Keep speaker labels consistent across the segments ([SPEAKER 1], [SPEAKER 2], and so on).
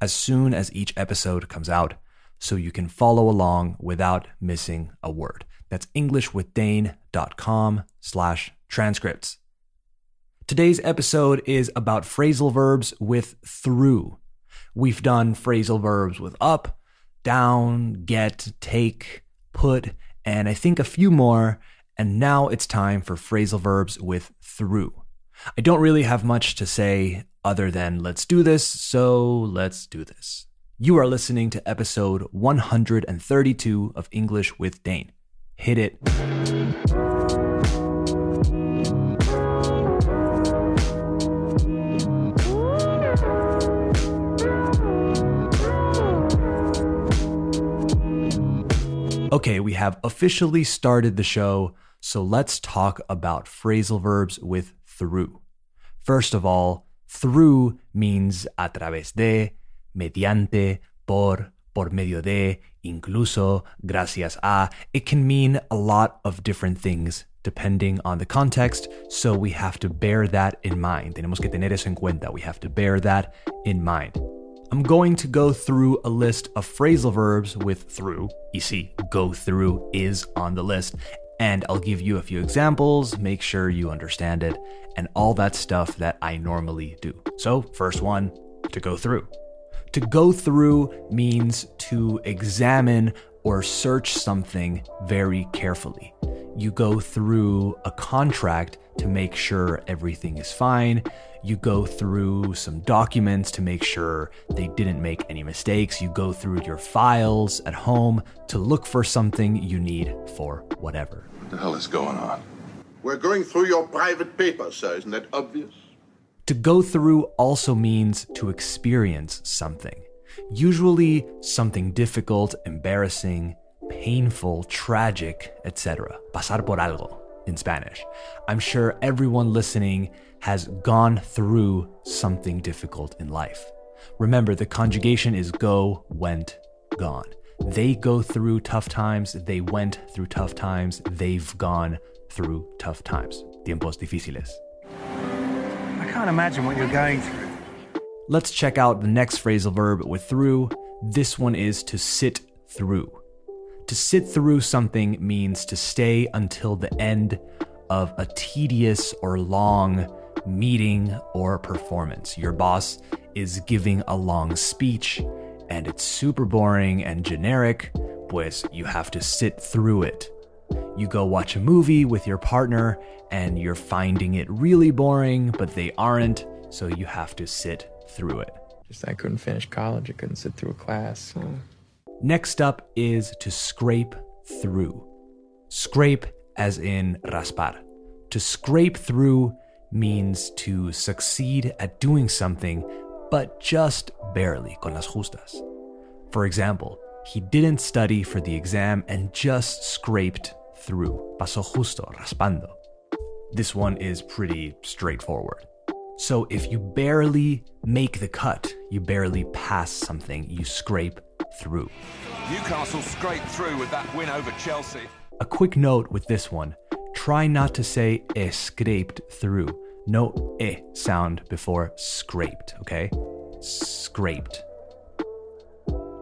[SPEAKER 1] as soon as each episode comes out so you can follow along without missing a word. That's englishwithdane.com slash transcripts. Today's episode is about phrasal verbs with through. We've done phrasal verbs with up, down, get, take, put, and I think a few more. And now it's time for phrasal verbs with through. I don't really have much to say other than let's do this, so let's do this. You are listening to episode 132 of English with Dane. Hit it. Okay, we have officially started the show, so let's talk about phrasal verbs with through. First of all, through means a través de, mediante, por, por medio de, incluso, gracias a. It can mean a lot of different things depending on the context, so we have to bear that in mind. Tenemos que tener eso en cuenta. We have to bear that in mind. I'm going to go through a list of phrasal verbs with through. You see, go through is on the list. And I'll give you a few examples, make sure you understand it, and all that stuff that I normally do. So, first one, to go through. To go through means to examine or search something very carefully. You go through a contract to make sure everything is fine. You go through some documents to make sure they didn't make any mistakes. You go through your files at home to look for something you need for whatever.
[SPEAKER 2] What the hell is going on?
[SPEAKER 3] We're going through your private papers, sir. Isn't that obvious?
[SPEAKER 1] To go through also means to experience something, usually something difficult, embarrassing, painful, tragic, etc. Pasar por algo in Spanish. I'm sure everyone listening has gone through something difficult in life. Remember, the conjugation is go, went, gone. They go through tough times, they went through tough times, they've gone through tough times. Tiempos difíciles.
[SPEAKER 4] I can't imagine what you're going through.
[SPEAKER 1] Let's check out the next phrasal verb with through. This one is to sit through. To sit through something means to stay until the end of a tedious or long meeting or performance. Your boss is giving a long speech and it's super boring and generic, pues you have to sit through it. You go watch a movie with your partner and you're finding it really boring, but they aren't, so you have to sit through it.
[SPEAKER 5] Just I couldn't finish college. I couldn't sit through a class.
[SPEAKER 1] Next up is to scrape through. Scrape as in raspar. To scrape through means to succeed at doing something, but just barely, con las justas. For example, he didn't study for the exam and just scraped through. Pasó justo, raspando. This one is pretty straightforward. So if you barely make the cut, you barely pass something, you scrape through.
[SPEAKER 6] Newcastle scraped through with that win over Chelsea.
[SPEAKER 1] A quick note with this one try not to say e scraped through. No e sound before scraped, okay? Scraped.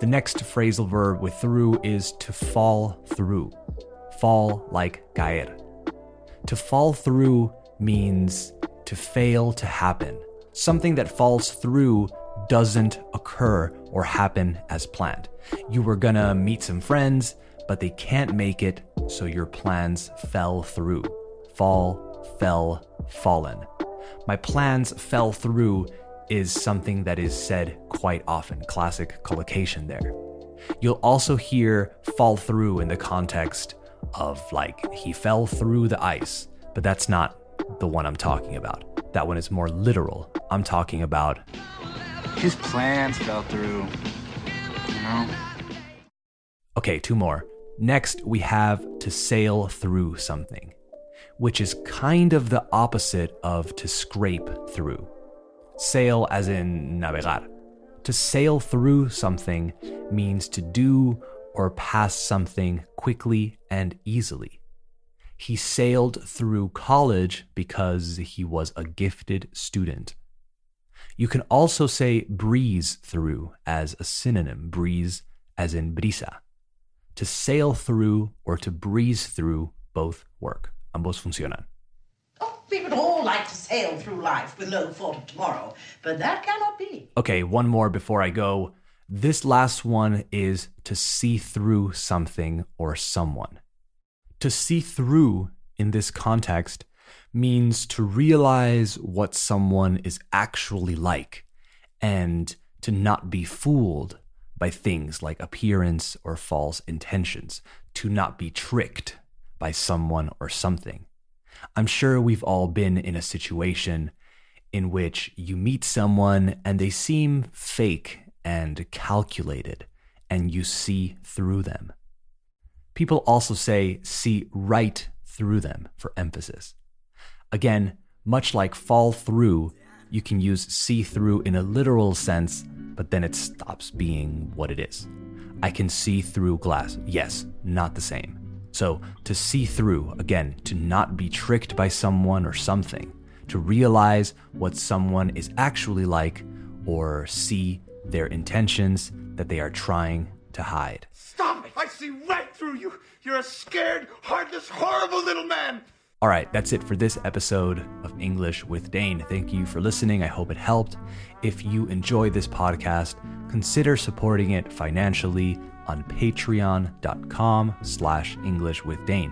[SPEAKER 1] The next phrasal verb with through is to fall through. Fall like caer. To fall through means to fail to happen. Something that falls through doesn't occur or happen as planned. You were gonna meet some friends, but they can't make it, so your plans fell through. Fall, fell, fallen. My plans fell through is something that is said quite often, classic collocation there. You'll also hear fall through in the context of like he fell through the ice, but that's not the one I'm talking about. That one is more literal. I'm talking about
[SPEAKER 7] His plans fell through. You know?
[SPEAKER 1] Okay, two more. Next, we have to sail through something, which is kind of the opposite of to scrape through. Sail as in navegar. To sail through something means to do or pass something quickly and easily. He sailed through college because he was a gifted student. You can also say breeze through as a synonym, breeze as in brisa. To sail through or to breeze through both work. Ambos funcionan.
[SPEAKER 2] Oh, we would all like to sail through life with no thought of tomorrow, but that cannot be.
[SPEAKER 1] Okay, one more before I go. This last one is to see through something or someone. To see through in this context means to realize what someone is actually like and to not be fooled by things like appearance or false intentions, to not be tricked by someone or something. I'm sure we've all been in a situation in which you meet someone and they seem fake and calculated, and you see through them. People also say see right through them for emphasis. Again, much like fall through, you can use see through in a literal sense, but then it stops being what it is. I can see through glass. Yes, not the same. So, to see through, again, to not be tricked by someone or something, to realize what someone is actually like or see their intentions that they are trying to hide.
[SPEAKER 7] Stop it! I see right through you! You're a scared, heartless, horrible little man!
[SPEAKER 1] All right, that's it for this episode of English with Dane. Thank you for listening. I hope it helped. If you enjoy this podcast, consider supporting it financially on patreon.com slash English with Dane.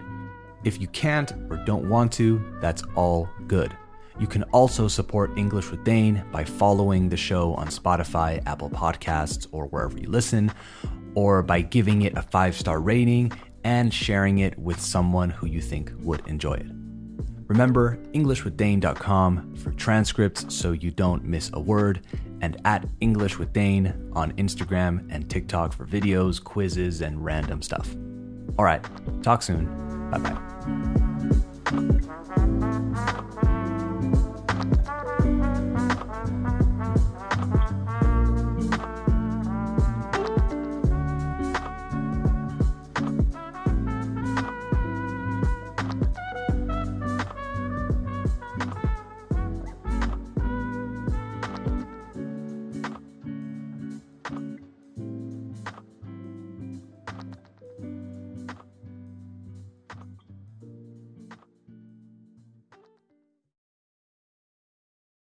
[SPEAKER 1] If you can't or don't want to, that's all good. You can also support English with Dane by following the show on Spotify, Apple Podcasts, or wherever you listen, or by giving it a five star rating and sharing it with someone who you think would enjoy it. Remember, EnglishWithDane.com for transcripts so you don't miss a word, and at English with Dane on Instagram and TikTok for videos, quizzes, and random stuff. All right, talk soon. Bye bye.